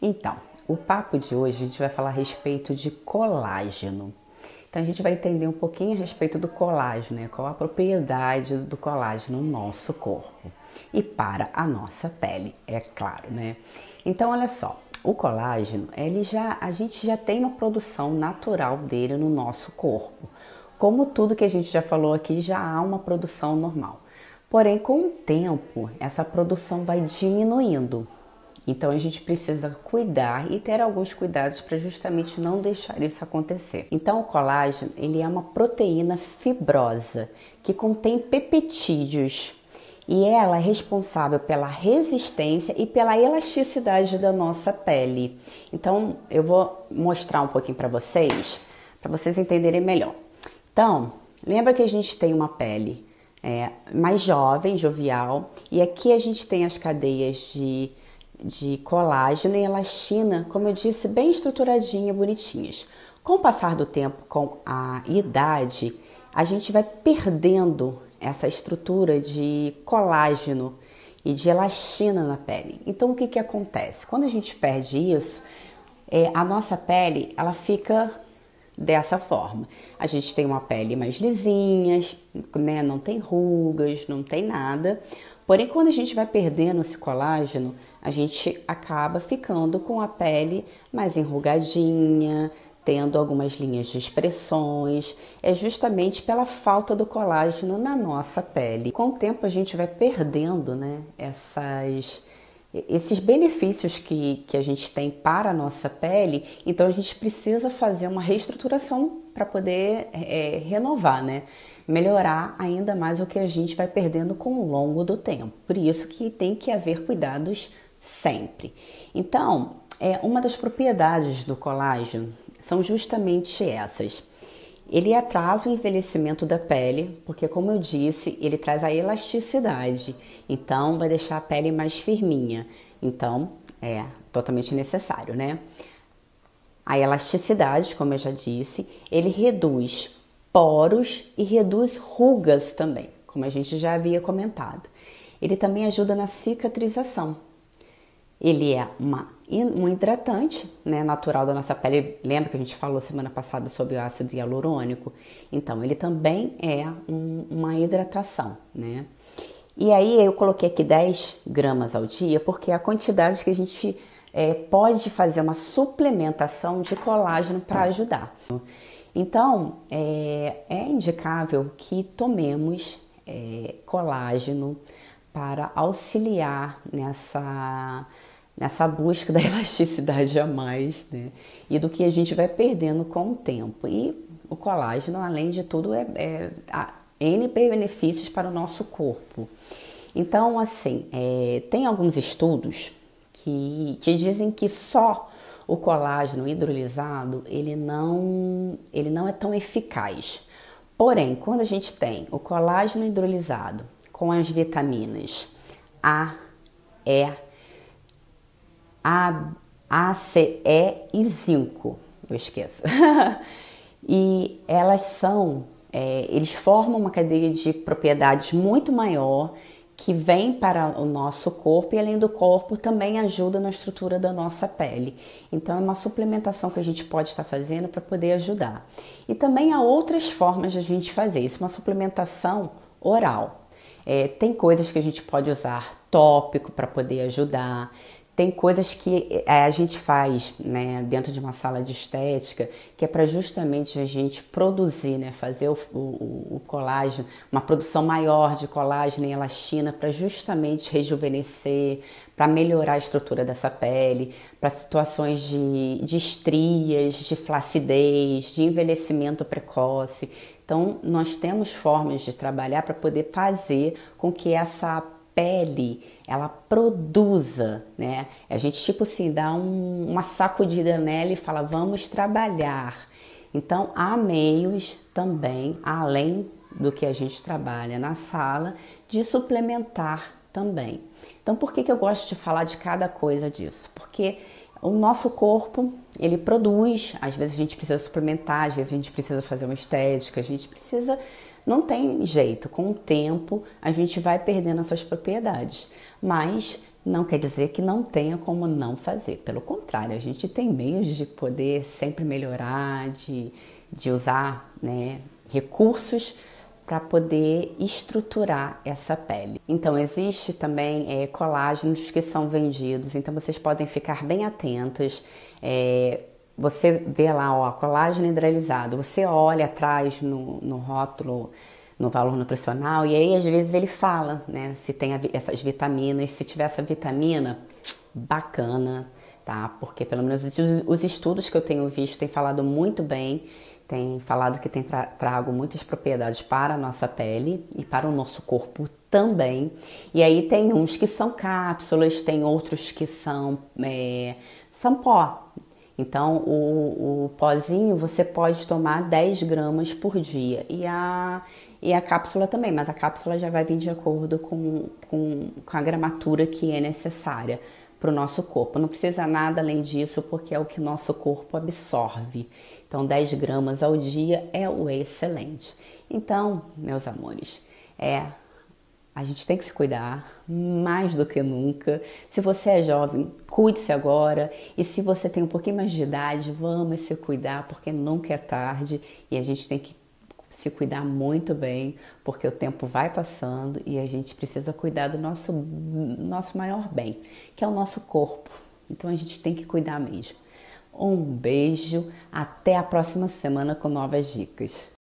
Então, o papo de hoje a gente vai falar a respeito de colágeno. Então a gente vai entender um pouquinho a respeito do colágeno, né? qual a propriedade do colágeno no nosso corpo e para a nossa pele, é claro, né? Então olha só, o colágeno, ele já a gente já tem uma produção natural dele no nosso corpo. Como tudo que a gente já falou aqui, já há uma produção normal. Porém, com o tempo, essa produção vai diminuindo. Então a gente precisa cuidar e ter alguns cuidados para justamente não deixar isso acontecer. Então o colágeno, ele é uma proteína fibrosa que contém peptídeos e ela é responsável pela resistência e pela elasticidade da nossa pele. Então eu vou mostrar um pouquinho para vocês, para vocês entenderem melhor. Então, lembra que a gente tem uma pele é, mais jovem, jovial, e aqui a gente tem as cadeias de de colágeno e elastina, como eu disse, bem estruturadinha, bonitinhas. Com o passar do tempo, com a idade, a gente vai perdendo essa estrutura de colágeno e de elastina na pele. Então, o que, que acontece? Quando a gente perde isso, é, a nossa pele ela fica dessa forma. A gente tem uma pele mais lisinha, né? não tem rugas, não tem nada. Porém, quando a gente vai perdendo esse colágeno, a gente acaba ficando com a pele mais enrugadinha, tendo algumas linhas de expressões, é justamente pela falta do colágeno na nossa pele. Com o tempo a gente vai perdendo né, essas, esses benefícios que, que a gente tem para a nossa pele, então a gente precisa fazer uma reestruturação para poder é, renovar, né? melhorar ainda mais o que a gente vai perdendo com o longo do tempo. Por isso que tem que haver cuidados sempre. Então, é, uma das propriedades do colágeno são justamente essas. Ele atrasa o envelhecimento da pele, porque como eu disse, ele traz a elasticidade, então vai deixar a pele mais firminha. Então, é totalmente necessário, né? A elasticidade, como eu já disse, ele reduz poros e reduz rugas também, como a gente já havia comentado. Ele também ajuda na cicatrização. Ele é uma, um hidratante né, natural da nossa pele. Lembra que a gente falou semana passada sobre o ácido hialurônico? Então, ele também é um, uma hidratação, né? E aí eu coloquei aqui 10 gramas ao dia, porque é a quantidade que a gente é, pode fazer uma suplementação de colágeno para ajudar. Então, é, é indicável que tomemos é, colágeno para auxiliar nessa, nessa busca da elasticidade a mais, né? E do que a gente vai perdendo com o tempo. E o colágeno, além de tudo, é, é N benefícios para o nosso corpo. Então, assim, é, tem alguns estudos que, que dizem que só o colágeno hidrolisado ele não, ele não é tão eficaz. Porém, quando a gente tem o colágeno hidrolisado com as vitaminas A, E, A, A, C, E e zinco, eu esqueço. e elas são, é, eles formam uma cadeia de propriedades muito maior que vem para o nosso corpo e além do corpo também ajuda na estrutura da nossa pele. Então é uma suplementação que a gente pode estar fazendo para poder ajudar. E também há outras formas de a gente fazer isso, uma suplementação oral. É, tem coisas que a gente pode usar tópico para poder ajudar, tem coisas que é, a gente faz né, dentro de uma sala de estética que é para justamente a gente produzir, né, fazer o, o, o, colágeno, uma produção maior de colágeno e elastina para justamente rejuvenescer, para melhorar a estrutura dessa pele, para situações de, de estrias, de flacidez, de envelhecimento precoce. Então, nós temos formas de trabalhar para poder fazer com que essa pele ela produza, né? A gente tipo assim dá um, uma sacudida nela e fala vamos trabalhar. Então há meios também, além do que a gente trabalha na sala, de suplementar também. Então por que, que eu gosto de falar de cada coisa disso? Porque o nosso corpo ele produz, às vezes a gente precisa suplementar, às vezes a gente precisa fazer uma estética, a gente precisa não tem jeito, com o tempo a gente vai perdendo as suas propriedades, mas não quer dizer que não tenha como não fazer. Pelo contrário, a gente tem meios de poder sempre melhorar, de, de usar né, recursos para poder estruturar essa pele. Então existe também é, colágenos que são vendidos, então vocês podem ficar bem atentos. É, você vê lá, ó, colágeno hidrolisado, você olha atrás no, no rótulo, no valor nutricional, e aí às vezes ele fala, né, se tem essas vitaminas, se tiver essa vitamina, bacana, tá? Porque pelo menos os estudos que eu tenho visto têm falado muito bem tem falado que tem tra trago muitas propriedades para a nossa pele e para o nosso corpo também. E aí tem uns que são cápsulas, tem outros que são, é, são pó. Então o, o pozinho você pode tomar 10 gramas por dia e a, e a cápsula também, mas a cápsula já vai vir de acordo com, com, com a gramatura que é necessária para o nosso corpo. Não precisa nada além disso, porque é o que nosso corpo absorve. Então, 10 gramas ao dia é o excelente. Então, meus amores, é a gente tem que se cuidar mais do que nunca. Se você é jovem, cuide-se agora. E se você tem um pouquinho mais de idade, vamos se cuidar, porque nunca é tarde e a gente tem que se cuidar muito bem, porque o tempo vai passando e a gente precisa cuidar do nosso, nosso maior bem, que é o nosso corpo. Então a gente tem que cuidar mesmo. Um beijo, até a próxima semana com novas dicas.